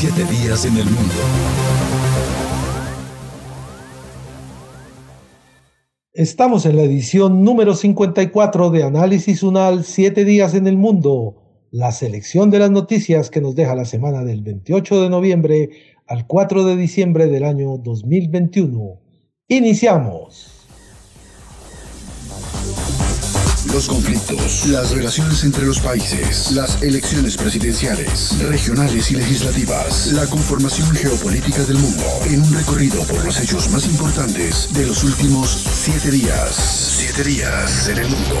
Siete días en el mundo. Estamos en la edición número 54 de Análisis Unal Siete días en el mundo, la selección de las noticias que nos deja la semana del 28 de noviembre al 4 de diciembre del año 2021. Iniciamos. Los conflictos, las relaciones entre los países, las elecciones presidenciales, regionales y legislativas, la conformación geopolítica del mundo, en un recorrido por los hechos más importantes de los últimos siete días. Siete días en el mundo.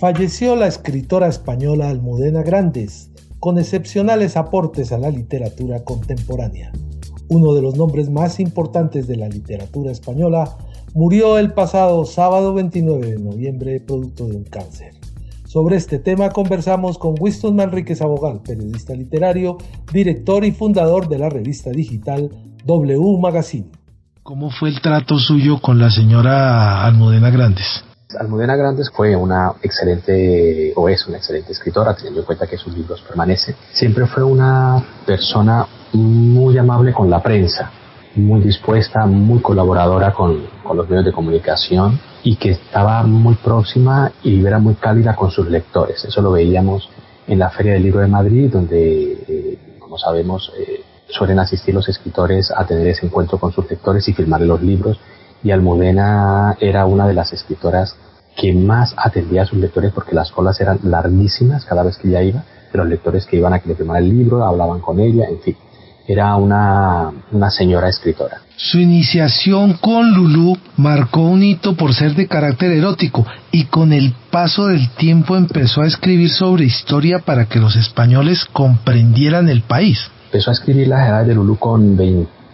Falleció la escritora española Almudena Grandes, con excepcionales aportes a la literatura contemporánea uno de los nombres más importantes de la literatura española, murió el pasado sábado 29 de noviembre producto de un cáncer. Sobre este tema conversamos con Winston Manríquez Abogal, periodista literario, director y fundador de la revista digital W Magazine. ¿Cómo fue el trato suyo con la señora Almudena Grandes? Almudena Grandes fue una excelente, o es una excelente escritora, teniendo en cuenta que sus libros permanecen. Siempre fue una persona muy amable con la prensa, muy dispuesta, muy colaboradora con, con, los medios de comunicación y que estaba muy próxima y era muy cálida con sus lectores. Eso lo veíamos en la Feria del Libro de Madrid, donde, eh, como sabemos, eh, suelen asistir los escritores a tener ese encuentro con sus lectores y firmarle los libros. Y Almudena era una de las escritoras que más atendía a sus lectores porque las colas eran larguísimas cada vez que ella iba, de los lectores que iban a que le firmara el libro, hablaban con ella, en fin era una, una señora escritora. Su iniciación con Lulú marcó un hito por ser de carácter erótico y con el paso del tiempo empezó a escribir sobre historia para que los españoles comprendieran el país. Empezó a escribir las edades de Lulú con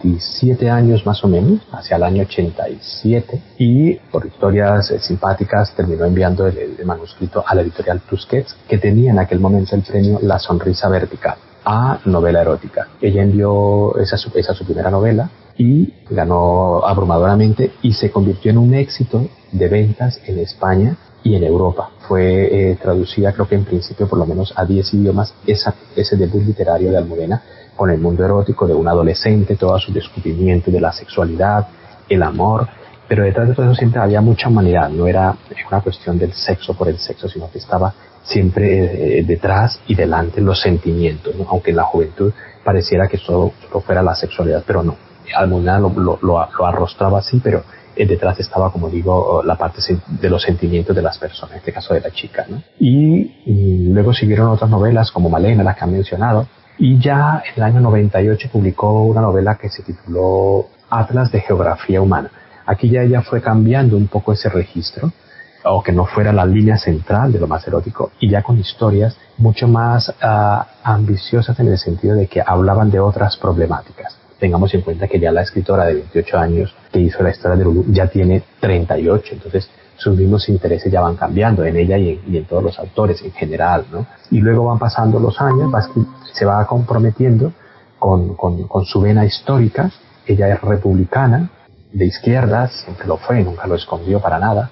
27 años más o menos, hacia el año 87, y por historias eh, simpáticas terminó enviando el, manuscrito a la editorial Tusquets, que tenía en aquel momento el premio La Sonrisa Vertical a novela erótica. Ella envió esa, esa su primera novela y ganó abrumadoramente y se convirtió en un éxito de ventas en España y en Europa. Fue eh, traducida creo que en principio por lo menos a 10 idiomas ese debut literario de Almudena con el mundo erótico de un adolescente, todo su descubrimiento de la sexualidad, el amor, pero detrás de todo eso siempre había mucha humanidad, no era una cuestión del sexo por el sexo, sino que estaba siempre eh, detrás y delante los sentimientos, aunque en la juventud pareciera que solo, fuera la sexualidad, pero no. Almudena lo, lo, lo, arrostraba así, pero eh, detrás estaba, como digo, la parte de los sentimientos de las personas, en este caso de la chica. ¿no? Y, luego siguieron otras novelas como Malena, las que han mencionado, y ya en el año 98 publicó una novela que se tituló Atlas de Geografía Humana. Aquí ya ella fue cambiando un poco ese registro o que no fuera la línea central de lo más erótico, y ya con historias mucho más uh, ambiciosas en el sentido de que hablaban de otras problemáticas. Tengamos en cuenta que ya la escritora de 28 años que hizo la historia de Lulu ya tiene 38, entonces sus mismos intereses ya van cambiando en ella y en, y en todos los autores en general, ¿no? Y luego van pasando los años, va, se va comprometiendo con, con, con su vena histórica, ella es republicana, de izquierdas, siempre lo fue, nunca lo escondió para nada,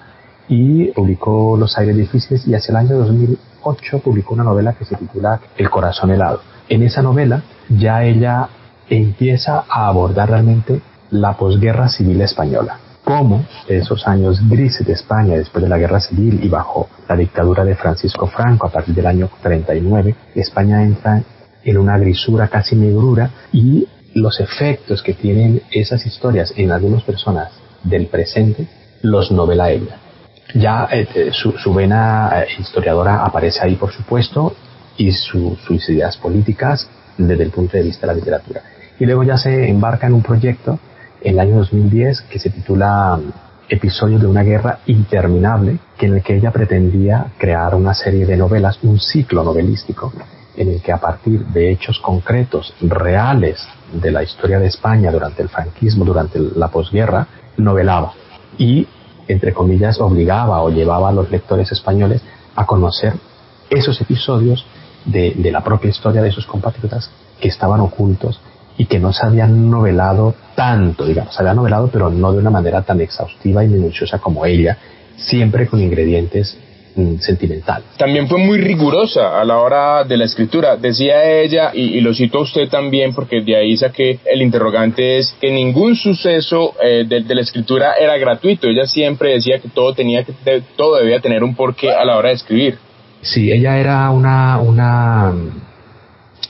y publicó Los aires difíciles y hacia el año 2008 publicó una novela que se titula El corazón helado. En esa novela ya ella empieza a abordar realmente la posguerra civil española. Cómo esos años grises de España después de la guerra civil y bajo la dictadura de Francisco Franco a partir del año 39, España entra en una grisura casi negrura y los efectos que tienen esas historias en algunas personas del presente los novela ella. Ya eh, eh, su, su, vena eh, historiadora aparece ahí, por supuesto, y su, sus ideas políticas desde el punto de vista de la literatura. Y luego ya se embarca en un proyecto en el año 2010 que se titula episodio de una guerra interminable en el que ella pretendía crear una serie de novelas, un ciclo novelístico en el que a partir de hechos concretos, reales de la historia de España durante el franquismo, durante la posguerra, novelaba. Y, entre comillas, obligaba o llevaba a los lectores españoles a conocer esos episodios de, la propia historia de sus compatriotas que estaban ocultos y que no se habían novelado tanto, digamos, se habían novelado pero no de una manera tan exhaustiva y minuciosa como ella, siempre con ingredientes sentimental. También fue muy rigurosa a la hora de la escritura. Decía ella, y, lo cito a usted también, porque de ahí saqué el interrogante, es que ningún suceso eh, de, la escritura era gratuito. Ella siempre decía que todo, tenía que, todo debía tener un porqué a la hora de escribir. Sí, ella era una, una mm,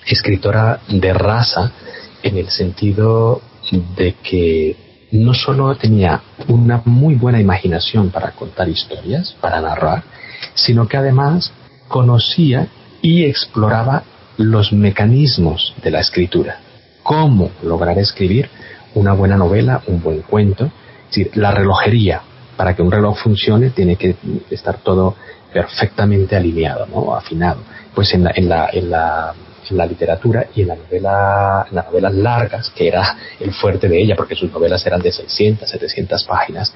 escritora de raza en el sentido de que no solo tenía una muy buena imaginación para contar historias, para narrar, sino que además conocía y exploraba los mecanismos de la escritura. Cómo lograr escribir una buena novela, un buen cuento. Es decir, la relojería. Para que un reloj funcione tiene que estar todo perfectamente alineado, ¿no? afinado. Pues en la, en la, en la la literatura y en la novela, en las novelas largas, que era el fuerte de ella, porque sus novelas eran de 600, 700 páginas.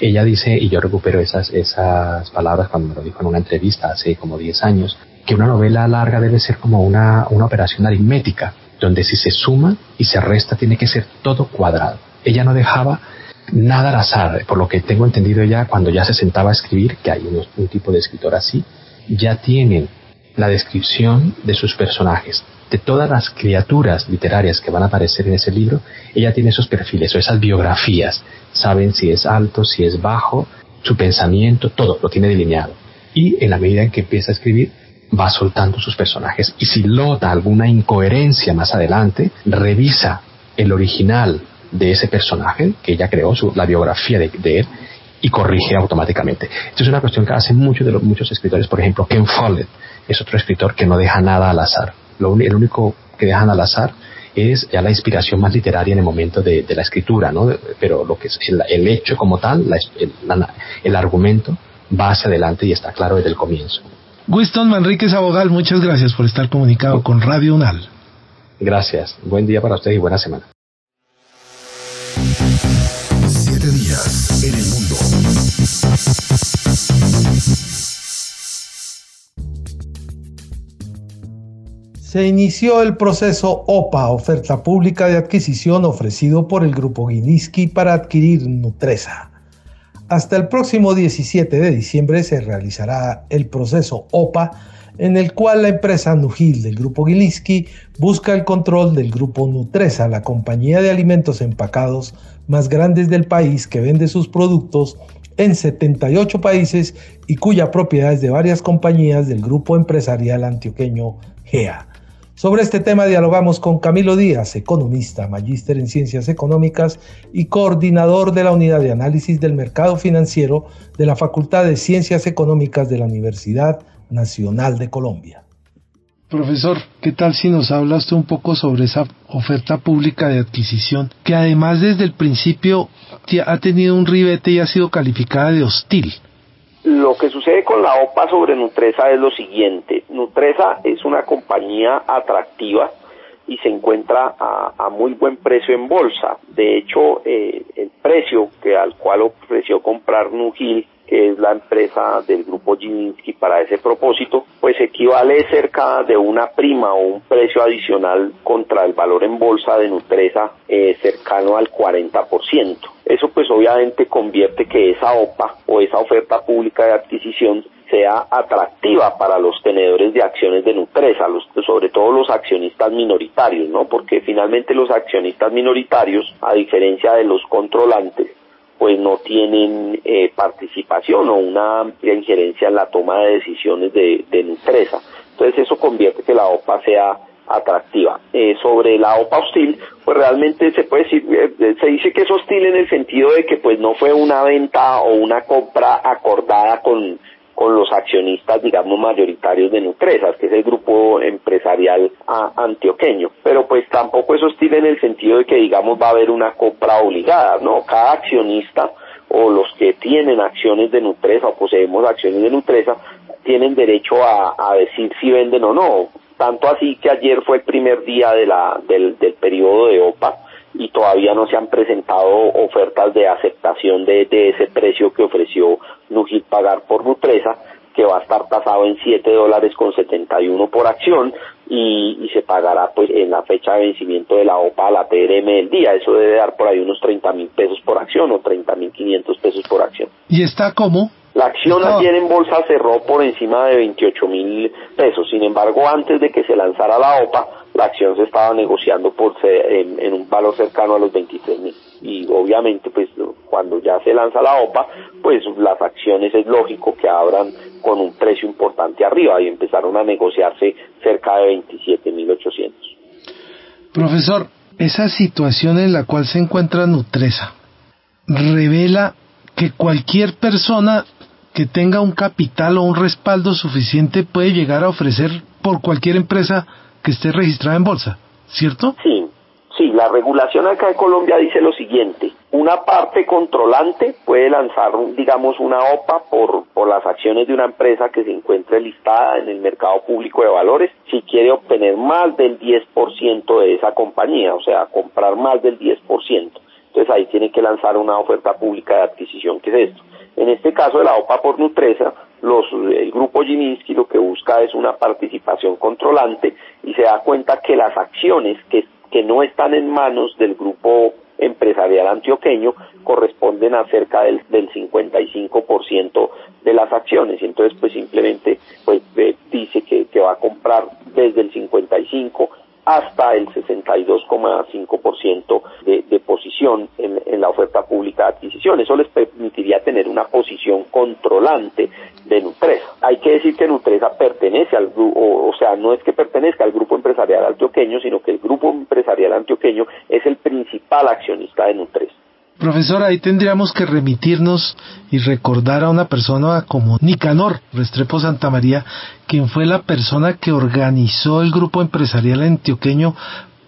Ella dice, y yo recupero esas, esas palabras cuando me lo dijo en una entrevista hace como 10 años, que una novela larga debe ser como una, una operación aritmética, donde si se suma y se resta tiene que ser todo cuadrado. Ella no dejaba nada al azar, por lo que tengo entendido ya cuando ya se sentaba a escribir, que hay un tipo de escritor así, ya tienen la descripción de sus personajes, de todas las criaturas literarias que van a aparecer en ese libro, ella tiene esos perfiles o esas biografías. Saben si es alto, si es bajo, su pensamiento, todo lo tiene delineado. Y en la medida en que empieza a escribir, va soltando sus personajes. Y si nota alguna incoherencia más adelante, revisa el original de ese personaje que ella creó, su, la biografía de, él, y corrige automáticamente. Esto es una cuestión que hacen muchos de los muchos escritores, por ejemplo, Ken Follett es otro escritor que no deja nada al azar. Lo, el único que dejan al azar es ya la inspiración más literaria en el momento de, la escritura, ¿no? Pero lo que es el, hecho como tal, el, argumento, va hacia adelante y está claro desde el comienzo. Winston Manríquez Abogal, muchas gracias por estar comunicado con Radio UNAL. Gracias. Buen día para usted y buena semana. Se inició el proceso OPA, oferta pública de adquisición ofrecido por el grupo Guiniski para adquirir Nutresa. Hasta el próximo 17 de diciembre se realizará el proceso OPA, en el cual la empresa Nugil del grupo Gilinski busca el control del grupo Nutresa, la compañía de alimentos empacados más grande del país que vende sus productos en 78 países y cuya propiedad es de varias compañías del grupo empresarial antioqueño GEA. Sobre este tema dialogamos con Camilo Díaz, economista, magíster en ciencias económicas y coordinador de la Unidad de Análisis del Mercado Financiero de la Facultad de Ciencias Económicas de la Universidad Nacional de Colombia. Profesor, ¿qué tal si nos hablas un poco sobre esa oferta pública de adquisición que además desde el principio ha tenido un ribete y ha sido calificada de hostil? Lo que sucede con la OPA sobre Nutresa es lo siguiente. Nutresa es una compañía atractiva y se encuentra a, muy buen precio en bolsa. De hecho, eh, el precio que al cual ofreció comprar Nugil que es la empresa del grupo Gilinski para ese propósito, pues equivale cerca de una prima o un precio adicional contra el valor en bolsa de Nutresa eh, cercano al 40%. Eso pues obviamente convierte que esa OPA o esa oferta pública de adquisición sea atractiva para los tenedores de acciones de Nutresa, los, sobre todo los accionistas minoritarios, ¿no? Porque finalmente los accionistas minoritarios, a diferencia de los controlantes, pues no tienen eh, participación o una amplia injerencia en la toma de decisiones de, de Nutresa. Entonces eso convierte que la OPA sea atractiva. Eh, sobre la OPA hostil, pues realmente se puede decir, eh, se dice que es hostil en el sentido de que pues no fue una venta o una compra acordada con, con los accionistas, digamos, mayoritarios de Nutresas, que es el grupo empresarial antioqueño. Pero pues tampoco es hostil en el sentido de que, digamos, va a haber una compra obligada, ¿no? Cada accionista o los que tienen acciones de Nutresa o poseemos acciones de Nutresa tienen derecho a, decir si venden o no. Tanto así que ayer fue el primer día de la, del, del periodo de OPA y todavía no se han presentado ofertas de aceptación de, de ese precio que ofreció Nugit pagar por Nutresa que va a estar tasado en 7 dólares con 71 por acción y, y, se pagará pues en la fecha de vencimiento de la OPA a la TRM del día. Eso debe dar por ahí unos 30 mil pesos por acción o 30 mil 500 pesos por acción. ¿Y está cómo? La acción ayer en bolsa cerró por encima de 28 mil pesos. Sin embargo, antes de que se lanzara la OPA, la acción se estaba negociando por en, en un valor cercano a los 23 mil. Y obviamente, pues cuando ya se lanza la OPA, pues las acciones es lógico que abran con un precio importante arriba y empezaron a negociarse cerca de 27 mil 800. Profesor, esa situación en la cual se encuentra Nutresa revela que cualquier persona que tenga un capital o un respaldo suficiente puede llegar a ofrecer por cualquier empresa que esté registrada en bolsa, ¿cierto? Sí, sí, la regulación acá en Colombia dice lo siguiente, una parte controlante puede lanzar, digamos, una OPA por, por las acciones de una empresa que se encuentre listada en el mercado público de valores si quiere obtener más del 10% de esa compañía, o sea, comprar más del 10%. Entonces ahí tiene que lanzar una oferta pública de adquisición, que es esto. En este caso de la OPA por Nutresa, los, el grupo Gilinski lo que busca es una participación controlante y se da cuenta que las acciones que, que no están en manos del grupo empresarial antioqueño corresponden a cerca del, del 55% de las acciones. Y entonces pues simplemente pues dice que, que va a comprar desde el 55 hasta el 62,5% de, de posición en, la oferta pública de adquisición. Eso les permitiría tener una posición controlante de Nutresa. Hay que decir que Nutresa pertenece al grupo, o, sea, no es que pertenezca al grupo empresarial antioqueño, sino que el grupo empresarial antioqueño es el principal accionista de Nutresa. Profesor, ahí tendríamos que remitirnos y recordar a una persona como Nicanor Restrepo Santa María, quien fue la persona que organizó el grupo empresarial antioqueño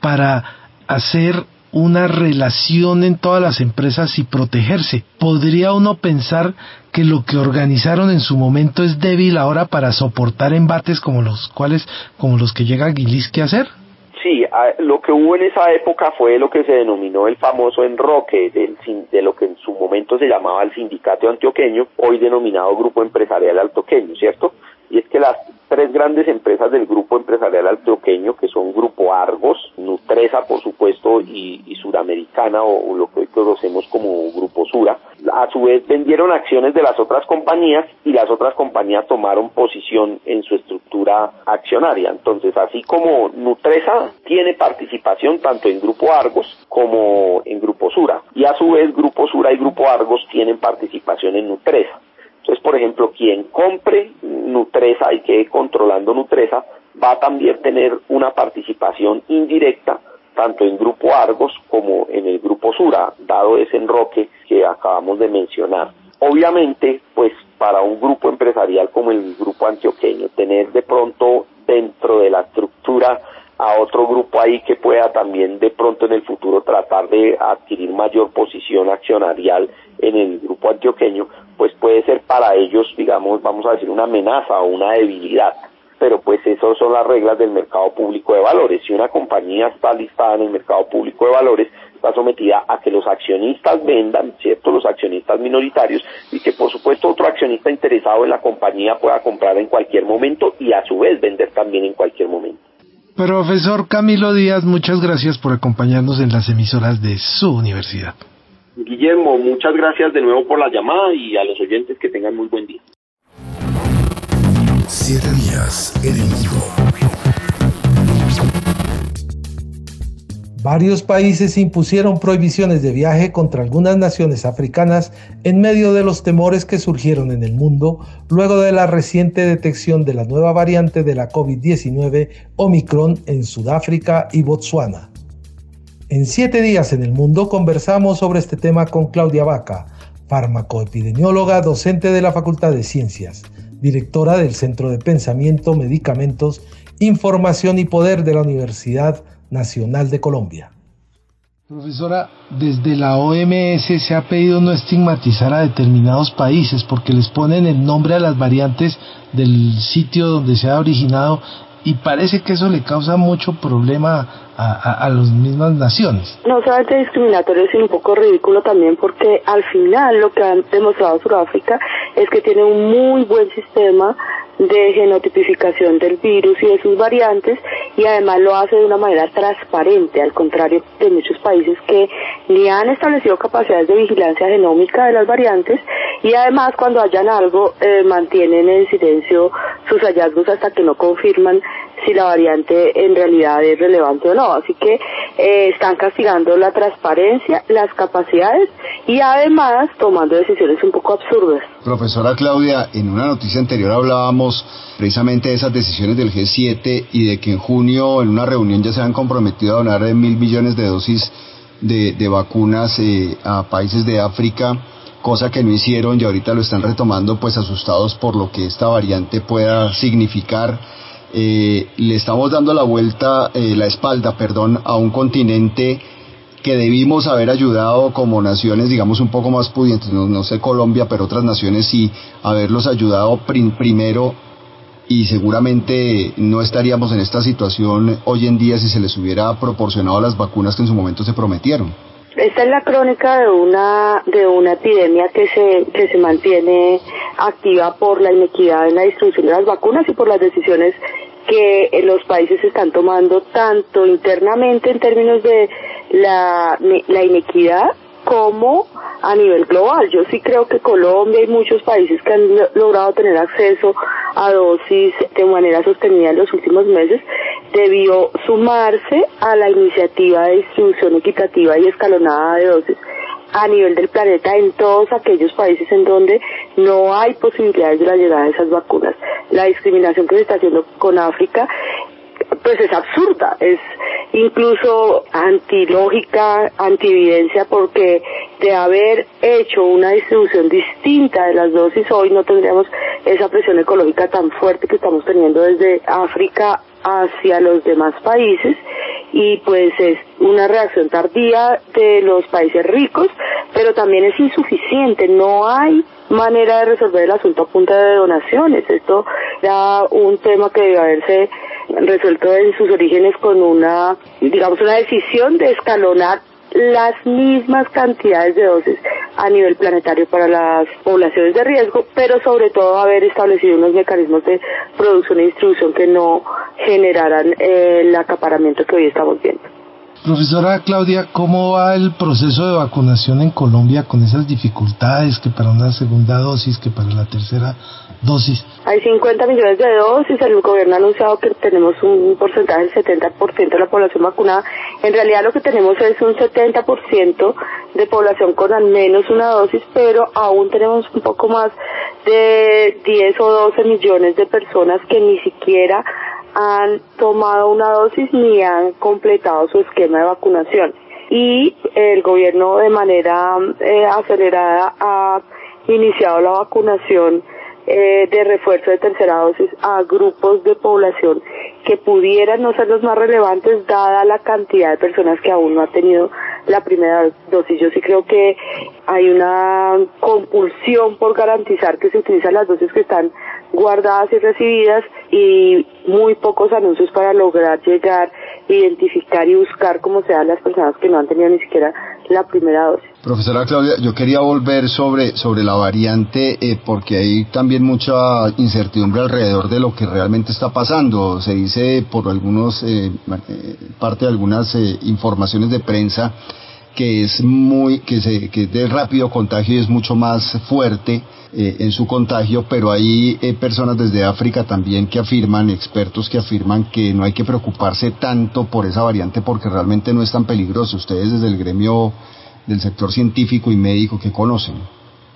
para hacer una relación en todas las empresas y protegerse. ¿Podría uno pensar que lo que organizaron en su momento es débil ahora para soportar embates como los cuales, como los que llega Gilisky a hacer? Sí, lo que hubo en esa época fue lo que se denominó el famoso enroque del, de lo que en su momento se llamaba el sindicato antioqueño, hoy denominado Grupo Empresarial Altoqueño, ¿cierto? Y es que las tres grandes empresas del grupo empresarial antioqueño, que son Grupo Argos, Nutresa, por supuesto, y, y Suramericana, o, lo que hoy conocemos como Grupo Sura, a su vez vendieron acciones de las otras compañías y las otras compañías tomaron posición en su estructura accionaria. Entonces, así como Nutresa tiene participación tanto en Grupo Argos como en Grupo Sura, y a su vez Grupo Sura y Grupo Argos tienen participación en Nutresa. Entonces, por ejemplo, quien compre Nutresa y quede controlando Nutresa va a también tener una participación indirecta tanto en Grupo Argos como en el Grupo Sura, dado ese enroque que acabamos de mencionar. Obviamente, pues para un grupo empresarial como el Grupo Antioqueño, tener de pronto dentro de la estructura a otro grupo ahí que pueda también de pronto en el futuro tratar de adquirir mayor posición accionarial en el grupo antioqueño, pues puede ser para ellos, digamos, vamos a decir, una amenaza o una debilidad. Pero pues esas son las reglas del mercado público de valores. Si una compañía está listada en el mercado público de valores, está sometida a que los accionistas vendan, ¿cierto? Los accionistas minoritarios y que por supuesto otro accionista interesado en la compañía pueda comprar en cualquier momento y a su vez vender también en cualquier momento. Profesor Camilo Díaz, muchas gracias por acompañarnos en las emisoras de su universidad. Guillermo, muchas gracias de nuevo por la llamada y a los oyentes que tengan muy buen día. Siete días en el mundo. Varios países impusieron prohibiciones de viaje contra algunas naciones africanas en medio de los temores que surgieron en el mundo luego de la reciente detección de la nueva variante de la COVID-19 Omicron en Sudáfrica y Botsuana. En siete días en el mundo conversamos sobre este tema con Claudia Vaca, farmacoepidemióloga, docente de la Facultad de Ciencias, directora del Centro de Pensamiento, Medicamentos, Información y Poder de la Universidad Nacional de Colombia. Profesora, desde la OMS se ha pedido no estigmatizar a determinados países porque les ponen el nombre a las variantes del sitio donde se ha originado y parece que eso le causa mucho problema a, a, las mismas naciones. No solamente discriminatorio, sino un poco ridículo también porque al final lo que han demostrado Sudáfrica es que tiene un muy buen sistema de genotipificación del virus y de sus variantes y además lo hace de una manera transparente, al contrario de muchos países que ni han establecido capacidades de vigilancia genómica de las variantes y además cuando hayan algo eh, mantienen en silencio sus hallazgos hasta que no confirman si la variante en realidad es relevante o no. Así que eh, están castigando la transparencia, las capacidades y además tomando decisiones un poco absurdas. Profesora Claudia, en una noticia anterior hablábamos precisamente de esas decisiones del G7 y de que en junio en una reunión ya se han comprometido a donar mil millones de dosis de, de vacunas eh, a países de África cosa que no hicieron y ahorita lo están retomando pues asustados por lo que esta variante pueda significar. Eh, le estamos dando la vuelta, eh, la espalda, perdón, a un continente que debimos haber ayudado como naciones, digamos, un poco más pudientes, no, sé Colombia, pero otras naciones sí, haberlos ayudado primero y seguramente no estaríamos en esta situación hoy en día si se les hubiera proporcionado las vacunas que en su momento se prometieron. Esta es la crónica de una de una epidemia que se que se mantiene activa por la inequidad en la distribución de las vacunas y por las decisiones que los países están tomando tanto internamente en términos de la, la inequidad como a nivel global. Yo sí creo que Colombia y muchos países que han logrado tener acceso a dosis de manera sostenida en los últimos meses debió sumarse a la iniciativa de distribución equitativa y escalonada de dosis a nivel del planeta en todos aquellos países en donde no hay posibilidades de la llegada de esas vacunas. La discriminación que se está haciendo con África pues es absurda, es incluso antilógica, antividencia, porque de haber hecho una distribución distinta de las dosis hoy no tendríamos esa presión ecológica tan fuerte que estamos teniendo desde África hacia los demás países. Y pues es una reacción tardía de los países ricos, pero también es insuficiente, no hay manera de resolver el asunto a punta de donaciones. Esto era un tema que debe haberse resuelto en sus orígenes con una, digamos, una decisión de escalonar las mismas cantidades de dosis a nivel planetario para las poblaciones de riesgo, pero sobre todo haber establecido unos mecanismos de producción e distribución que no generaran el acaparamiento que hoy estamos viendo. Profesora Claudia, ¿cómo va el proceso de vacunación en Colombia con esas dificultades que para una segunda dosis, que para la tercera dosis? Hay 50 millones de dosis, el gobierno ha anunciado que tenemos un porcentaje del 70% de la población vacunada. En realidad lo que tenemos es un 70% de población con al menos una dosis, pero aún tenemos un poco más de 10 o 12 millones de personas que ni siquiera han tomado una dosis ni han completado su esquema de vacunación. Y el gobierno de manera eh, acelerada ha iniciado la vacunación eh, de refuerzo de tercera dosis a grupos de población que pudieran no ser los más relevantes dada la cantidad de personas que aún no han tenido la primera dosis. Yo sí creo que hay una compulsión por garantizar que se utilizan las dosis que están guardadas y recibidas y muy pocos anuncios para lograr llegar, identificar y buscar como sean las personas que no han tenido ni siquiera la primera dosis. Profesora Claudia, yo quería volver sobre, sobre la variante eh, porque hay también mucha incertidumbre alrededor de lo que realmente está pasando. Se dice por algunos, eh, eh parte de algunas eh, informaciones de prensa que es muy, que, se, que es de rápido contagio y es mucho más fuerte en su contagio, pero hay personas desde África también que afirman, expertos que afirman que no hay que preocuparse tanto por esa variante porque realmente no es tan peligroso. Ustedes desde el gremio del sector científico y médico que conocen?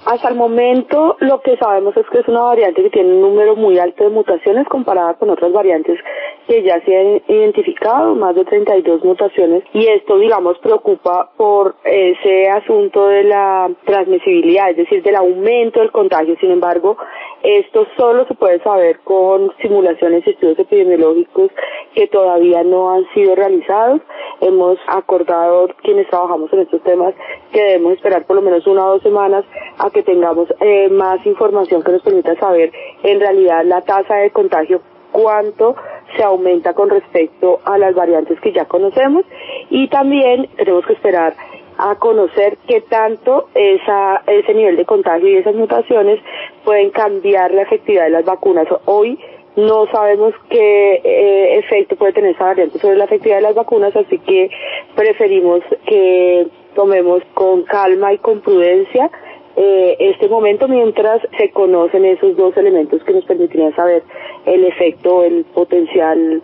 Hasta el momento lo que sabemos es que es una variante que tiene un número muy alto de mutaciones comparada con otras variantes que ya se han identificado, más de 32 mutaciones, y esto, digamos, preocupa por ese asunto de la transmisibilidad, es decir, del aumento del contagio. Sin embargo, esto solo se puede saber con simulaciones y estudios epidemiológicos que todavía no han sido realizados. Hemos acordado quienes trabajamos en estos temas que debemos esperar por lo menos una o dos semanas a que tengamos eh, más información que nos permita saber en realidad la tasa de contagio cuánto se aumenta con respecto a las variantes que ya conocemos y también tenemos que esperar a conocer qué tanto esa, ese nivel de contagio y esas mutaciones pueden cambiar la efectividad de las vacunas. Hoy no sabemos qué eh, efecto puede tener esa variante sobre la efectividad de las vacunas, así que preferimos que tomemos con calma y con prudencia eh, este momento mientras se conocen esos dos elementos que nos permitirían saber el efecto, el potencial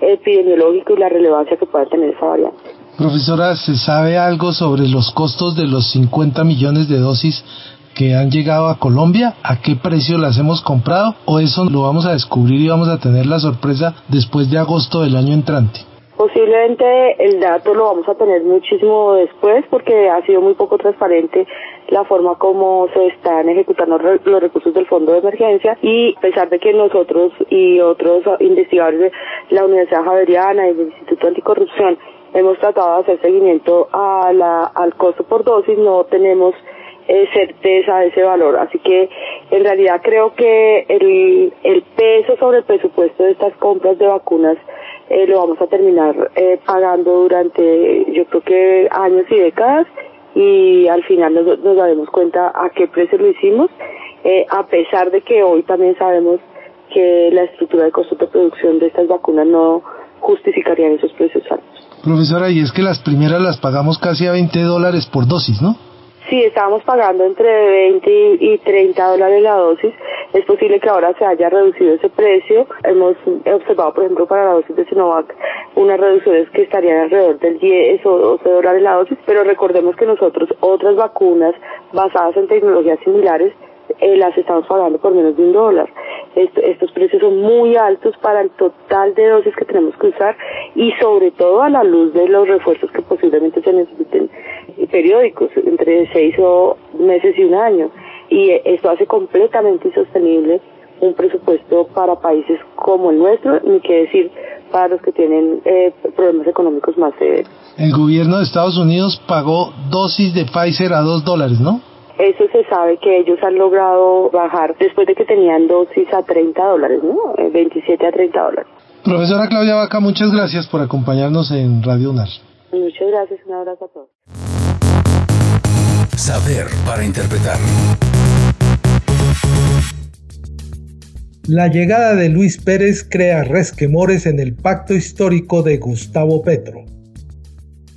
epidemiológico y la relevancia que pueda tener esa variante. Profesora, ¿se sabe algo sobre los costos de los 50 millones de dosis que han llegado a Colombia? ¿A qué precio las hemos comprado? ¿O eso lo vamos a descubrir y vamos a tener la sorpresa después de agosto del año entrante? Posiblemente el dato lo vamos a tener muchísimo después porque ha sido muy poco transparente la forma como se están ejecutando los recursos del Fondo de Emergencia y a pesar de que nosotros y otros investigadores de la Universidad Javeriana y del Instituto Anticorrupción hemos tratado de hacer seguimiento a la, al costo por dosis, no tenemos eh, certeza de ese valor. Así que en realidad creo que el, el peso sobre el presupuesto de estas compras de vacunas eh, lo vamos a terminar eh, pagando durante yo creo que años y décadas y al final nos, nos daremos cuenta a qué precio lo hicimos, eh, a pesar de que hoy también sabemos que la estructura de costo de producción de estas vacunas no justificarían esos precios altos. Profesora, y es que las primeras las pagamos casi a 20 dólares por dosis, ¿no? Sí, estábamos pagando entre 20 y 30 dólares la dosis. Es posible que ahora se haya reducido ese precio. Hemos observado, por ejemplo, para la dosis de Sinovac unas reducciones que estarían alrededor del 10 o 12 dólares la dosis, pero recordemos que nosotros otras vacunas basadas en tecnologías similares eh, las estamos pagando por menos de un dólar. estos precios son muy altos para el total de dosis que tenemos que usar y sobre todo a la luz de los refuerzos que posiblemente se necesiten periódicos, entre seis o meses y un año. Y esto hace completamente insostenible un presupuesto para países como el nuestro, ni qué decir para los que tienen eh, problemas económicos más severos. El gobierno de Estados Unidos pagó dosis de Pfizer a dos dólares, ¿no? Eso se sabe que ellos han logrado bajar después de que tenían dosis a 30 dólares, ¿no? 27 eh, a 30 dólares. Profesora Claudia Vaca, muchas gracias por acompañarnos en Radio UNAR. Muchas gracias, un abrazo a todos. Saber para interpretar. La llegada de Luis Pérez crea resquemores en el pacto histórico de Gustavo Petro.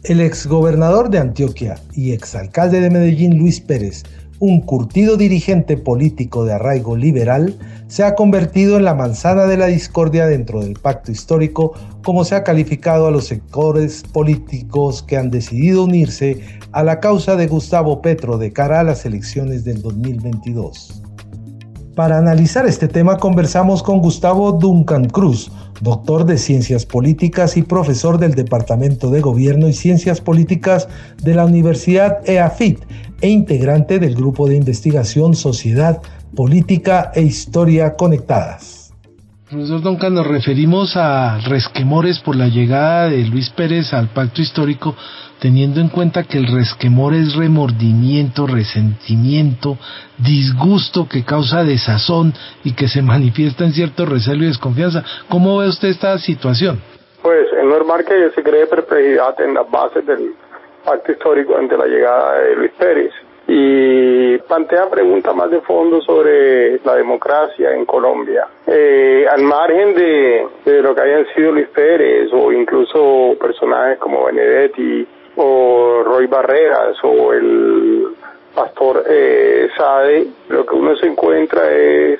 El exgobernador de Antioquia y exalcalde de Medellín, Luis Pérez, un curtido dirigente político de arraigo liberal, se ha convertido en la manzana de la discordia dentro del pacto histórico, como se ha calificado a los sectores políticos que han decidido unirse a la causa de Gustavo Petro de cara a las elecciones del 2022. Para analizar este tema conversamos con Gustavo Duncan Cruz, doctor de Ciencias Políticas y profesor del Departamento de Gobierno y Ciencias Políticas de la Universidad EAFIT e integrante del Grupo de Investigación Sociedad, Política e Historia Conectadas. Profesor Duncan, nos referimos a resquemores por la llegada de Luis Pérez al pacto histórico, teniendo en cuenta que el resquemor es remordimiento, resentimiento, disgusto que causa desazón y que se manifiesta en cierto recelo y desconfianza. ¿Cómo ve usted esta situación? Pues es normal que se cree perplejidad en las bases del pacto histórico ante la llegada de Luis Pérez y plantea preguntas más de fondo sobre la democracia en Colombia. Eh, al margen de, de, lo que hayan sido Luis Pérez o incluso personajes como Benedetti o Roy Barreras o el pastor eh, Sade, lo que uno se encuentra es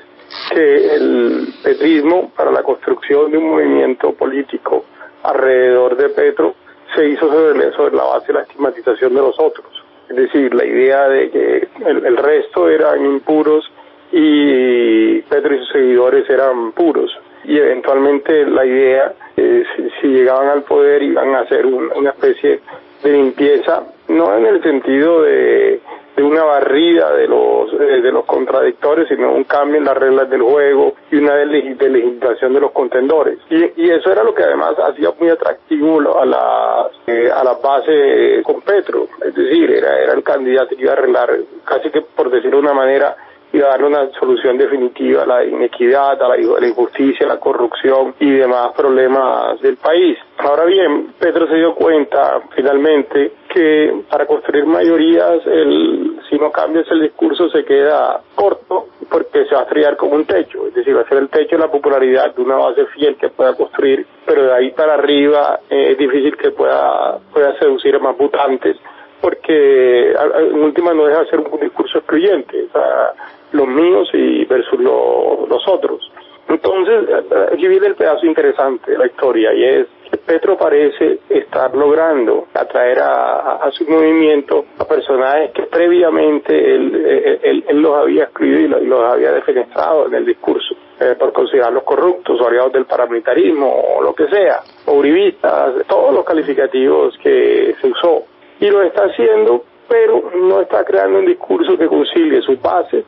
que el petrismo para la construcción de un movimiento político alrededor de Petro se hizo sobre, sobre la base de la estigmatización de los otros. Es decir, la idea de que el, resto eran impuros y Petro y sus seguidores eran puros. Y eventualmente la idea eh, si, llegaban al poder iban a hacer una especie de limpieza, no en el sentido de, una barrida de los eh, de los contradictores, sino un cambio en las reglas del juego y una legislación de los contendores. Y, y, eso era lo que además hacía muy atractivo a la eh, a la base con Petro, es decir, era era el candidato que iba a arreglar casi que por decirlo de una manera y darle una solución definitiva a la inequidad, a la, injusticia, a la corrupción y demás problemas del país. Ahora bien, Petro se dio cuenta finalmente que para construir mayorías, el, si no cambias el discurso se queda corto porque se va a estrellar como un techo, es decir, va a ser el techo de la popularidad de una base fiel que pueda construir, pero de ahí para arriba eh, es difícil que pueda, pueda seducir a más votantes porque en última no deja de ser un discurso excluyente. O sea, los míos y versus los otros. Entonces, aquí viene el pedazo interesante de la historia y es que Petro parece estar logrando atraer a, su movimiento a personajes que previamente él, los había excluido y los, había defenestrado en el discurso eh, por considerarlos corruptos o aliados del paramilitarismo o lo que sea, o uribistas, todos los calificativos que se usó. Y lo está haciendo pero no está creando un discurso que concilie su base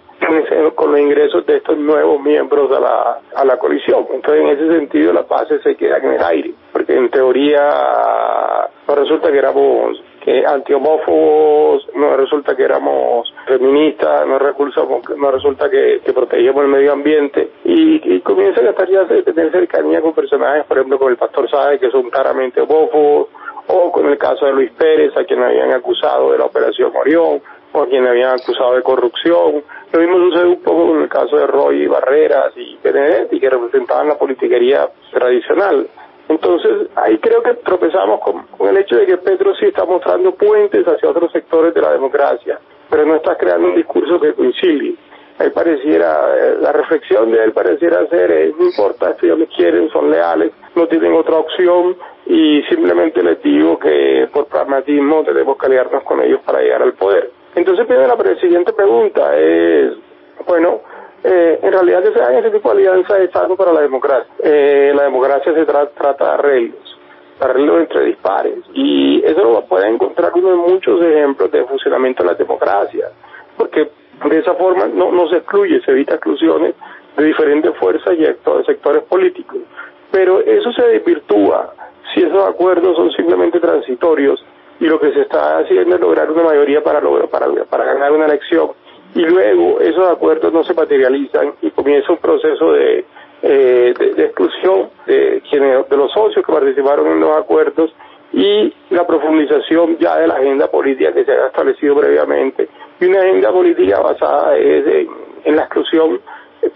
con los ingresos de estos nuevos miembros de la, a la coalición. Entonces, en ese sentido, la base se queda en el aire, porque en teoría no resulta que éramos que antihomófobos, no resulta que éramos feministas, no, resulta, no resulta que, protegíamos el medio ambiente y, y comienzan a estar ya a tener cercanía con personajes, por ejemplo, con el pastor Sáez, que son claramente homófobos, o con el caso de Luis Pérez, a quien habían acusado de la operación Orión, o a quien habían acusado de corrupción. Lo mismo sucede un poco con el caso de Roy Barreras y Benedetti, que representaban la politiquería tradicional. Entonces, ahí creo que tropezamos con, el hecho de que Petro sí está mostrando puentes hacia otros sectores de la democracia, pero no está creando un discurso que coincide. Ahí pareciera, eh, la reflexión de él pareciera ser, eh, no importa si ellos me quieren, son leales, no tienen otra opción, y simplemente les digo que por pragmatismo tenemos que aliarnos con ellos para llegar al poder. Entonces viene la siguiente pregunta, es, bueno, eh, en realidad que se hagan ese tipo de alianzas es algo para la democracia. Eh, la democracia se trata de arreglos, arreglos entre dispares, y eso lo puede encontrar uno de muchos ejemplos de funcionamiento de la democracia, porque de esa forma no, no se excluye, se evita exclusiones de diferentes fuerzas y de sectores políticos. Pero eso se desvirtúa si esos acuerdos son simplemente transitorios y lo que se está haciendo es lograr una mayoría para, para, para ganar una elección y luego esos acuerdos no se materializan y comienza un proceso de, eh, de, exclusión de, quienes, de los socios que participaron en los acuerdos y la profundización ya de la agenda política que se ha establecido previamente y una agenda política basada en, en la exclusión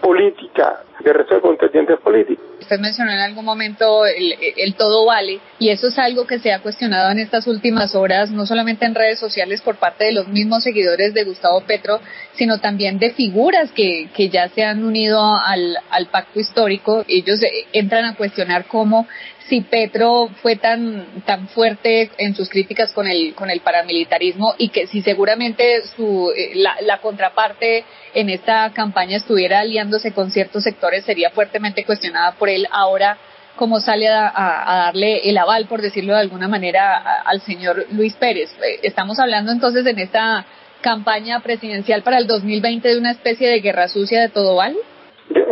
política de resto de contendientes políticos. Usted mencionó en algún momento el, todo vale y eso es algo que se ha cuestionado en estas últimas horas, no solamente en redes sociales por parte de los mismos seguidores de Gustavo Petro, sino también de figuras que, que ya se han unido al, al pacto histórico. Ellos entran a cuestionar cómo si Petro fue tan tan fuerte en sus críticas con el con el paramilitarismo y que si seguramente su eh, la, la, contraparte en esta campaña estuviera aliándose con ciertos sectores sería fuertemente cuestionada por él. Ahora cómo sale a, a, darle el aval por decirlo de alguna manera al señor Luis Pérez eh, estamos hablando entonces en esta campaña presidencial para el 2020 de una especie de guerra sucia de todo vale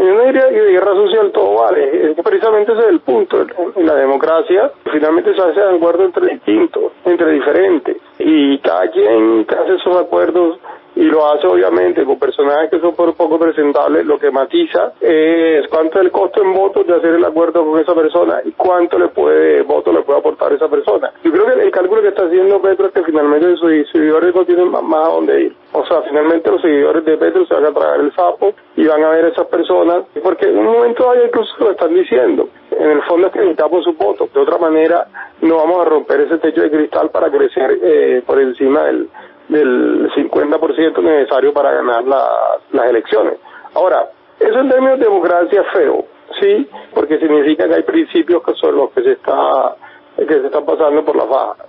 yo no diría que de guerra social todo vale, precisamente ese es el punto. En la democracia finalmente se hace acuerdo entre distintos, entre diferentes, y cada quien hace esos acuerdos y lo hace obviamente con personajes que son por poco presentables, lo que matiza es cuánto es el costo en votos de hacer el acuerdo con esa persona y cuánto le puede voto le puede aportar esa persona. Yo creo que el cálculo que está haciendo Petro es que finalmente sus seguidores no tienen más, a dónde ir. O sea, finalmente los seguidores de Petro se van a tragar el sapo y van a ver a esas personas, porque en un momento hay incluso lo están diciendo. En el fondo es que necesitamos su voto. De otra manera, no vamos a romper ese techo de cristal para crecer eh, por encima del, del 50% necesario para ganar las elecciones. Ahora, eso en términos de democracia feo, sí, porque significa que hay principios que son los que se está que se están pasando por la faja.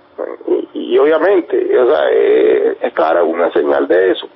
Y, obviamente, o sea, eh, es clara una señal de eso.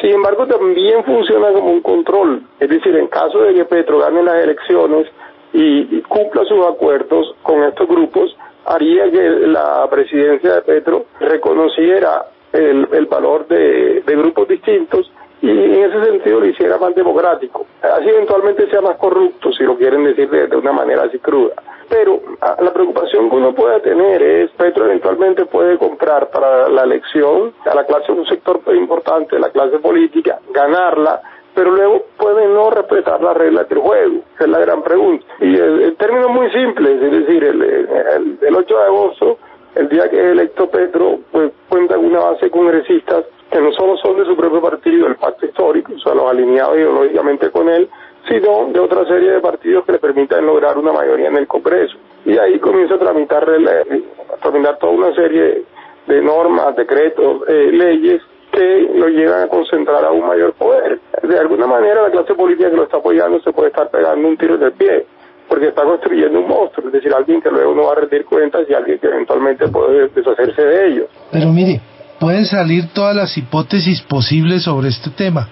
Sin embargo, también funciona como un control. Es decir, en caso de que Petro gane las elecciones, y, cumpla sus acuerdos con estos grupos, haría que la presidencia de Petro reconociera el, el valor de, de grupos distintos y en ese sentido lo hiciera más democrático. Así eventualmente sea más corrupto, si lo quieren decir de, una manera así cruda. Pero la preocupación que uno puede tener es, Petro eventualmente puede comprar para la elección a la clase, un sector importante de la clase política, ganarla, pero luego puede no respetar las reglas del juego, esa es la gran pregunta. Y el, término muy simple, es decir, el, el, el 8 de agosto, el día que es electo Petro, pues cuenta con una base de congresistas que no solo son de su propio partido, el pacto histórico, o sea, los alineados ideológicamente con él, sino de otra serie de partidos que le permitan lograr una mayoría en el Congreso. Y ahí comienza a tramitar, a tramitar toda una serie de normas, decretos, eh, leyes que lo llevan a concentrar a un mayor poder. De alguna manera la clase política que lo está apoyando se puede estar pegando un tiro en el pie, porque está construyendo un monstruo, es decir, alguien que luego no va a rendir cuentas y alguien que eventualmente puede deshacerse de ellos. Pero mire, pueden salir todas las hipótesis posibles sobre este tema.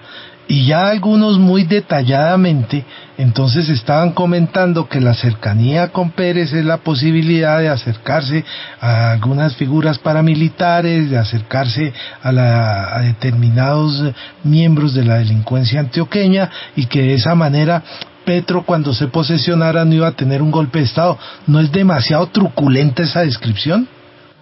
Y ya algunos muy detalladamente, entonces estaban comentando que la cercanía con Pérez es la posibilidad de acercarse a algunas figuras paramilitares, de acercarse a, la, a determinados miembros de la delincuencia antioqueña y que de esa manera Petro cuando se posesionara no iba a tener un golpe de Estado. ¿No es demasiado truculenta esa descripción?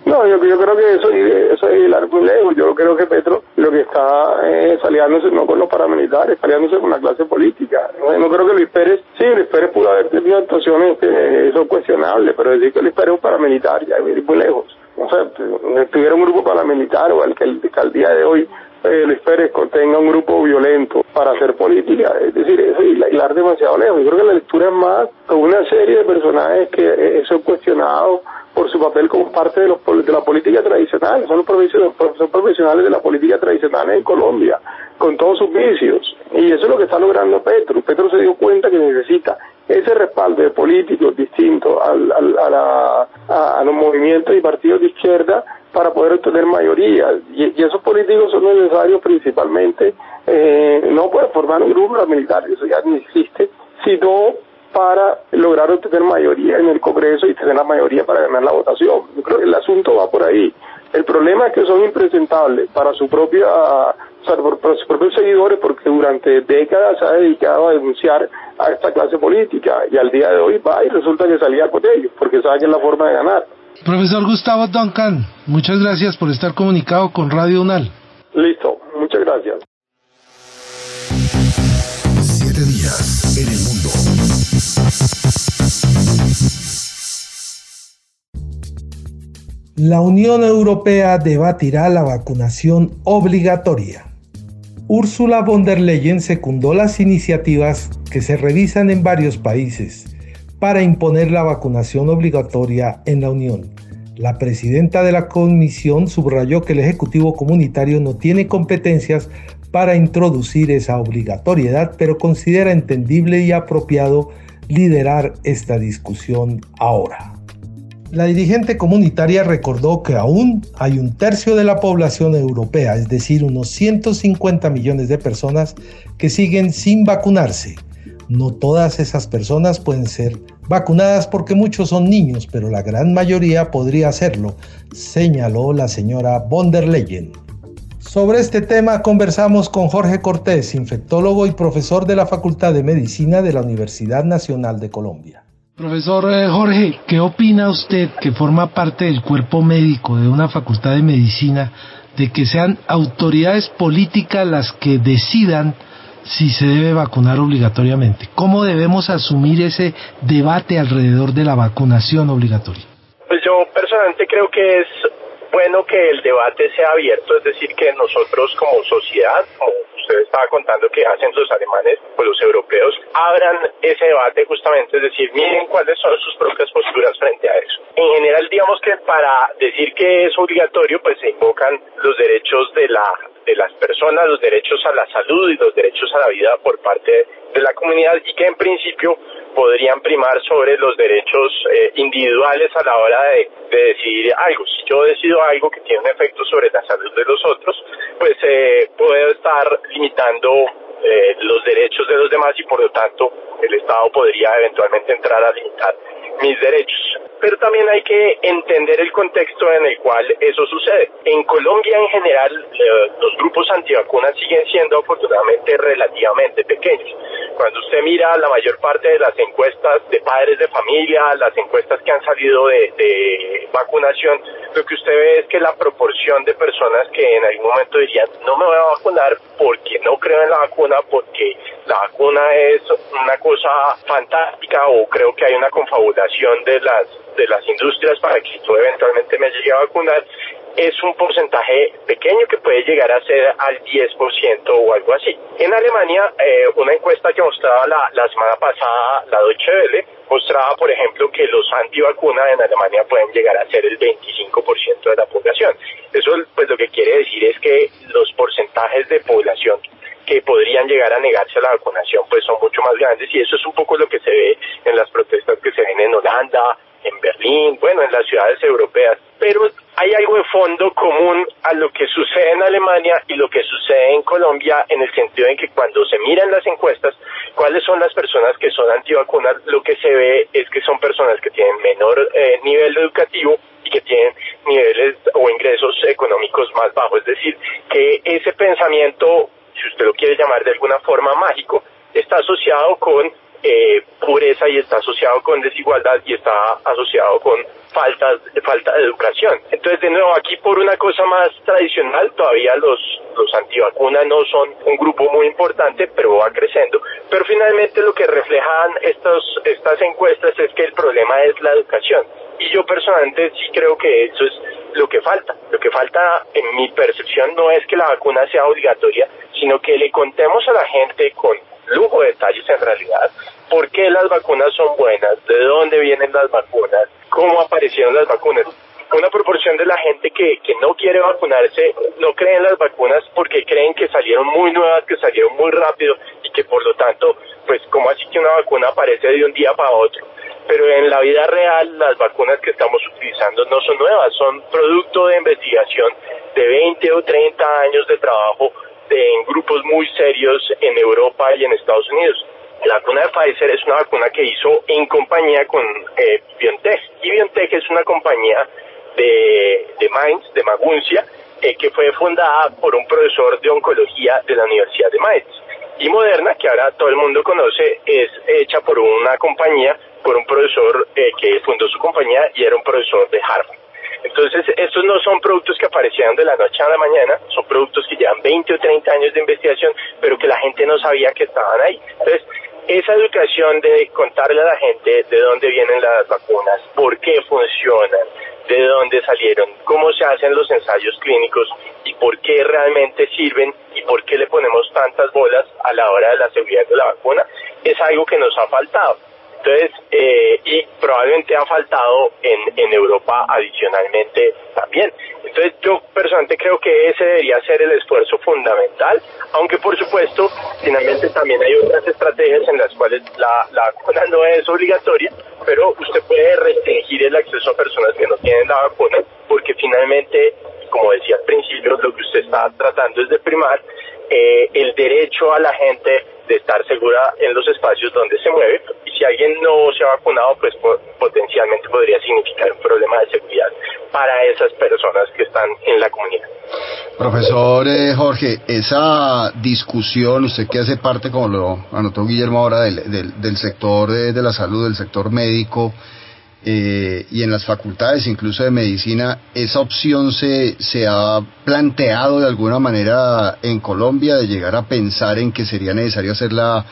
No, yo, creo que eso, eso es muy lejos. Yo creo que Petro lo que está es aliándose no con los paramilitares, aliándose con la clase política. No, creo que Luis Pérez, sí, Luis Pérez pudo haber tenido actuaciones que son cuestionables, pero decir que Luis Pérez es un paramilitar ya es muy lejos. O sea, tuviera un grupo paramilitar o el que, el, que al día de hoy eh, Luis Pérez tenga un grupo violento para hacer política, es decir, es hilar demasiado lejos. Yo creo que la lectura es más con una serie de personajes que eh, son cuestionados por su papel como parte de, los, de la política tradicional, son son profesionales de la política tradicional en Colombia, con todos sus vicios. Y eso es lo que está logrando Petro. Petro se dio cuenta que necesita ese respaldo de políticos distintos al, a, a, los movimientos y partidos de izquierda para poder obtener mayoría. Y, esos políticos son necesarios principalmente, eh, no para formar un grupo militar, eso ya no existe, sino para lograr obtener mayoría en el Congreso y tener la mayoría para ganar la votación. Yo creo que el asunto va por ahí. El problema es que son impresentables para su propia, para sus propios seguidores porque durante décadas se ha dedicado a denunciar a esta clase política y al día de hoy va y resulta que salía con ellos porque sabe que es la forma de ganar. Profesor Gustavo Duncan, muchas gracias por estar comunicado con Radio UNAL. Listo, muchas gracias. Siete días en el La Unión Europea debatirá la vacunación obligatoria. Ursula von der Leyen secundó las iniciativas que se revisan en varios países para imponer la vacunación obligatoria en la Unión. La presidenta de la Comisión subrayó que el Ejecutivo Comunitario no tiene competencias para introducir esa obligatoriedad, pero considera entendible y apropiado liderar esta discusión ahora. La dirigente comunitaria recordó que aún hay un tercio de la población europea, es decir, unos 150 millones de personas que siguen sin vacunarse. No todas esas personas pueden ser vacunadas porque muchos son niños, pero la gran mayoría podría hacerlo, señaló la señora von der Leyen. Sobre este tema conversamos con Jorge Cortés, infectólogo y profesor de la Facultad de Medicina de la Universidad Nacional de Colombia. Profesor eh, Jorge, ¿qué opina usted que forma parte del cuerpo médico de una facultad de medicina de que sean autoridades políticas las que decidan si se debe vacunar obligatoriamente? ¿Cómo debemos asumir ese debate alrededor de la vacunación obligatoria? Pues yo personalmente creo que es bueno que el debate sea abierto, es decir, que nosotros como sociedad, como usted estaba contando que hacen los alemanes pues los europeos, abran ese debate justamente, es decir, miren cuáles son sus propias posturas frente a eso. En general, digamos que para decir que es obligatorio, pues se invocan los derechos de la de las personas, los derechos a la salud y los derechos a la vida por parte de la comunidad y que en principio podrían primar sobre los derechos eh, individuales a la hora de, decidir algo. Si yo decido algo que tiene un efecto sobre la salud de los otros, pues eh, puedo estar limitando eh, los derechos de los demás más y por lo tanto el Estado podría eventualmente entrar a limitar mis derechos. Pero también hay que entender el contexto en el cual eso sucede. En Colombia en general eh, los grupos antivacunas siguen siendo afortunadamente relativamente pequeños. Cuando usted mira la mayor parte de las encuestas de padres de familia, las encuestas que han salido de, de vacunación, lo que usted ve es que la proporción de personas que en algún momento dirían no me voy a vacunar porque no creo en la vacuna, porque la vacuna es una cosa fantástica o creo que hay una confabulación de las de las industrias para que yo eventualmente me llegue a vacunar es un porcentaje pequeño que puede llegar a ser al 10% o algo así. En Alemania, eh, una encuesta que mostraba la, la semana pasada la Deutsche Welle mostraba, por ejemplo, que los antivacunas en Alemania pueden llegar a ser el 25% de la población. Eso pues lo que quiere decir es que los porcentajes de población que podrían llegar a negarse a la vacunación pues son mucho más grandes y eso es un poco lo que se ve en las protestas que se ven en Holanda, en Berlín, bueno, en las ciudades europeas. Pero hay algo de fondo común a lo que sucede en Alemania y lo que sucede en Colombia en el sentido en que cuando se miran las encuestas, cuáles son las personas que son antivacunas, lo que se ve es que son personas que tienen menor eh, nivel educativo y que tienen niveles o ingresos económicos más bajos. Es decir, que ese pensamiento si usted lo quiere llamar de alguna forma mágico, está asociado con eh, pureza y está asociado con desigualdad y está asociado con falta, falta de educación. Entonces, de nuevo, aquí por una cosa más tradicional, todavía los, los antivacunas no son un grupo muy importante, pero va creciendo. Pero finalmente lo que reflejan estos, estas encuestas es que el problema es la educación. Y yo personalmente sí creo que eso es lo que falta. Lo que falta, en mi percepción, no es que la vacuna sea obligatoria, sino que le contemos a la gente con lujo de detalles en realidad. Por qué las vacunas son buenas, de dónde vienen las vacunas, cómo aparecieron las vacunas. Una proporción de la gente que, que no quiere vacunarse no cree en las vacunas porque creen que salieron muy nuevas, que salieron muy rápido y que por lo tanto, pues como así que una vacuna aparece de un día para otro pero en la vida real las vacunas que estamos utilizando no son nuevas, son producto de investigación de 20 o 30 años de trabajo en grupos muy serios en Europa y en Estados Unidos. La vacuna de Pfizer es una vacuna que hizo en compañía con eh, BioNTech y BioNTech es una compañía de, de Mainz, de Maguncia, eh, que fue fundada por un profesor de oncología de la Universidad de Mainz. Y Moderna, que ahora todo el mundo conoce, es hecha por una compañía por un profesor eh, que fundó su compañía y era un profesor de Harvard. Entonces, estos no son productos que aparecieron de la noche a la mañana, son productos que llevan 20 o 30 años de investigación, pero que la gente no sabía que estaban ahí. Entonces, esa educación de contarle a la gente de dónde vienen las vacunas, por qué funcionan, de dónde salieron, cómo se hacen los ensayos clínicos y por qué realmente sirven y por qué le ponemos tantas bolas a la hora de la seguridad de la vacuna, es algo que nos ha faltado. Entonces, eh, y probablemente ha faltado en, en Europa adicionalmente también. Entonces, yo personalmente creo que ese debería ser el esfuerzo fundamental, aunque por supuesto, finalmente también hay otras estrategias en las cuales la, la vacuna no es obligatoria, pero usted puede restringir el acceso a personas que no tienen la vacuna, porque finalmente, como decía al principio, lo que usted está tratando es de primar eh, el derecho a la gente de estar segura en los espacios donde se mueve y si alguien no se ha vacunado pues potencialmente podría significar un problema de seguridad para esas personas que están en la comunidad. Profesor eh, Jorge, esa discusión, usted que hace parte, como lo anotó Guillermo ahora, del, del, del sector de, de la salud, del sector médico, eh, y en las facultades incluso de medicina, ¿esa opción se, se ha planteado de alguna manera en Colombia de llegar a pensar en que sería necesario hacerla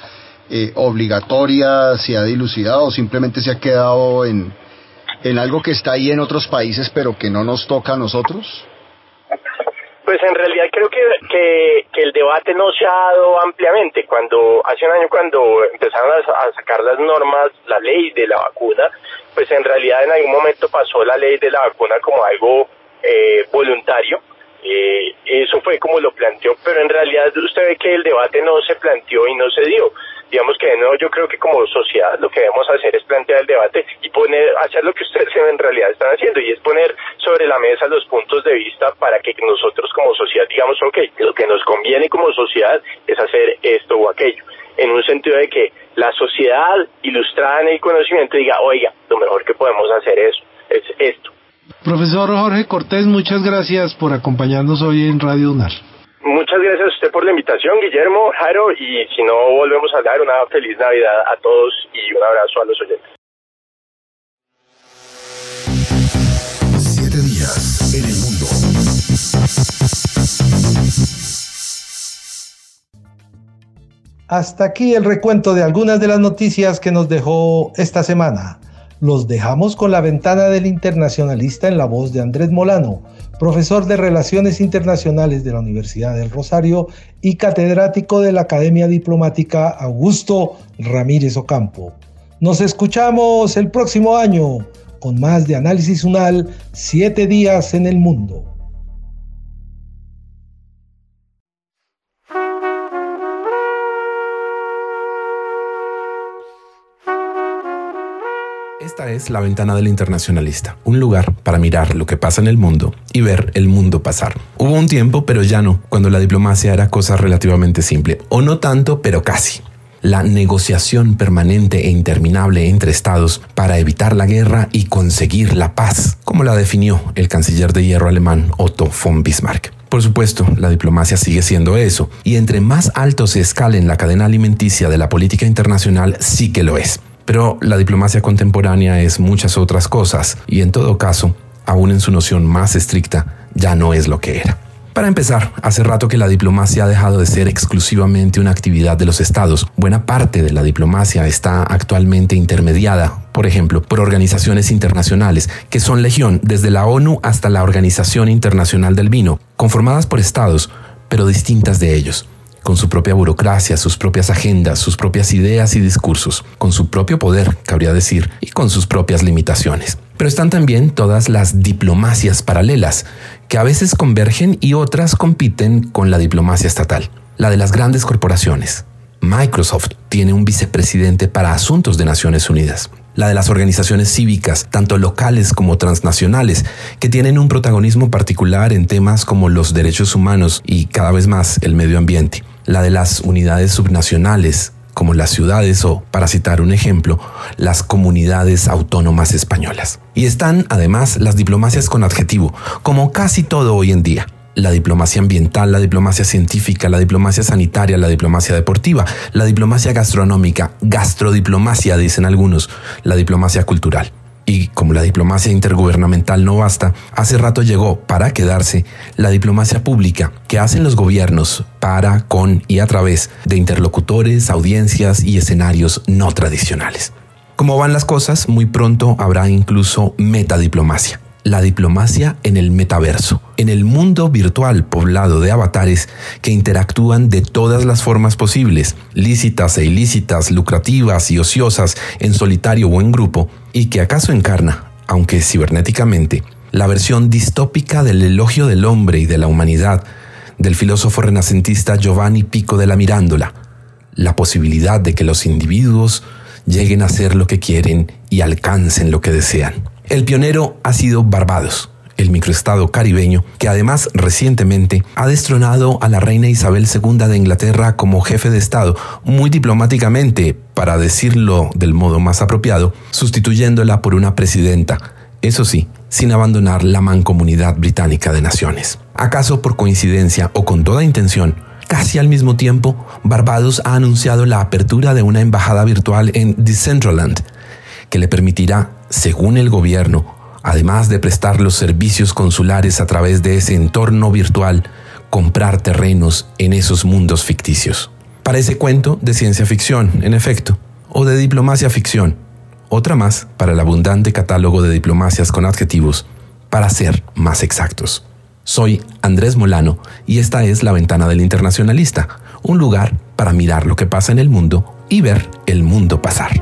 eh, obligatoria, se ha dilucidado o simplemente se ha quedado en, en algo que está ahí en otros países pero que no nos toca a nosotros? Pues en realidad creo que, que, el debate no se ha dado ampliamente. Cuando hace un año cuando empezaron a, a, sacar las normas, la ley de la vacuna, pues en realidad en algún momento pasó la ley de la vacuna como algo eh, voluntario. Eh, eso fue como lo planteó, pero en realidad usted ve que el debate no se planteó y no se dio digamos que no, yo creo que como sociedad lo que debemos hacer es plantear el debate y poner, hacer lo que ustedes en realidad están haciendo y es poner sobre la mesa los puntos de vista para que nosotros como sociedad digamos, ok, lo que nos conviene como sociedad es hacer esto o aquello. en un sentido de que la sociedad ilustrada en el conocimiento diga, oiga, lo mejor que podemos hacer es, es esto. Profesor Jorge Cortés, muchas gracias por acompañarnos hoy en Radio UNAR. Muchas gracias a usted por la invitación, Guillermo, Jaro, y si no volvemos a hablar, una feliz Navidad a todos y un abrazo a los oyentes. Siete días en el mundo. Hasta aquí el recuento de algunas de las noticias que nos dejó esta semana. Los dejamos con la ventana del internacionalista en la voz de Andrés Molano, profesor de Relaciones Internacionales de la Universidad del Rosario y catedrático de la Academia Diplomática Augusto Ramírez Ocampo. Nos escuchamos el próximo año con más de Análisis Unal, siete días en el mundo. Es La Ventana del Internacionalista, un lugar para mirar lo que pasa en el mundo y ver el mundo pasar. Hubo un tiempo, pero ya no, cuando la diplomacia era cosa relativamente simple, o no tanto, pero casi. La negociación permanente e interminable entre estados para evitar la guerra y conseguir la paz, como la definió el canciller de hierro alemán Otto von Bismarck. Por supuesto, la diplomacia sigue siendo eso, y entre más alto se escale en la cadena alimenticia de la política internacional, sí que lo es. Pero la diplomacia contemporánea es muchas otras cosas y en todo caso, aún en su noción más estricta, ya no es lo que era. Para empezar, hace rato que la diplomacia ha dejado de ser exclusivamente una actividad de los estados. Buena parte de la diplomacia está actualmente intermediada, por ejemplo, por organizaciones internacionales, que son legión desde la ONU hasta la Organización Internacional del Vino, conformadas por estados, pero distintas de ellos con su propia burocracia, sus propias agendas, sus propias ideas y discursos, con su propio poder, cabría decir, y con sus propias limitaciones. Pero están también todas las diplomacias paralelas, que a veces convergen y otras compiten con la diplomacia estatal, la de las grandes corporaciones. Microsoft tiene un vicepresidente para asuntos de Naciones Unidas la de las organizaciones cívicas, tanto locales como transnacionales, que tienen un protagonismo particular en temas como los derechos humanos y cada vez más el medio ambiente, la de las unidades subnacionales, como las ciudades o, para citar un ejemplo, las comunidades autónomas españolas. Y están además las diplomacias con adjetivo, como casi todo hoy en día la diplomacia ambiental, la diplomacia científica, la diplomacia sanitaria, la diplomacia deportiva, la diplomacia gastronómica, gastrodiplomacia, dicen algunos, la diplomacia cultural. Y como la diplomacia intergubernamental no basta, hace rato llegó para quedarse la diplomacia pública que hacen los gobiernos para, con y a través de interlocutores, audiencias y escenarios no tradicionales. Como van las cosas, muy pronto habrá incluso metadiplomacia la diplomacia en el metaverso, en el mundo virtual poblado de avatares que interactúan de todas las formas posibles, lícitas e ilícitas, lucrativas y ociosas, en solitario o en grupo, y que acaso encarna, aunque cibernéticamente, la versión distópica del elogio del hombre y de la humanidad del filósofo renacentista Giovanni Pico de la Mirándola, la posibilidad de que los individuos lleguen a ser lo que quieren y alcancen lo que desean. El pionero ha sido Barbados, el microestado caribeño, que además recientemente ha destronado a la reina Isabel II de Inglaterra como jefe de Estado, muy diplomáticamente, para decirlo del modo más apropiado, sustituyéndola por una presidenta, eso sí, sin abandonar la mancomunidad británica de naciones. ¿Acaso por coincidencia o con toda intención? Casi al mismo tiempo, Barbados ha anunciado la apertura de una embajada virtual en Decentraland, que le permitirá, según el gobierno, además de prestar los servicios consulares a través de ese entorno virtual, comprar terrenos en esos mundos ficticios. Parece cuento de ciencia ficción, en efecto, o de diplomacia ficción, otra más para el abundante catálogo de diplomacias con adjetivos, para ser más exactos. Soy Andrés Molano y esta es La Ventana del Internacionalista, un lugar para mirar lo que pasa en el mundo y ver el mundo pasar.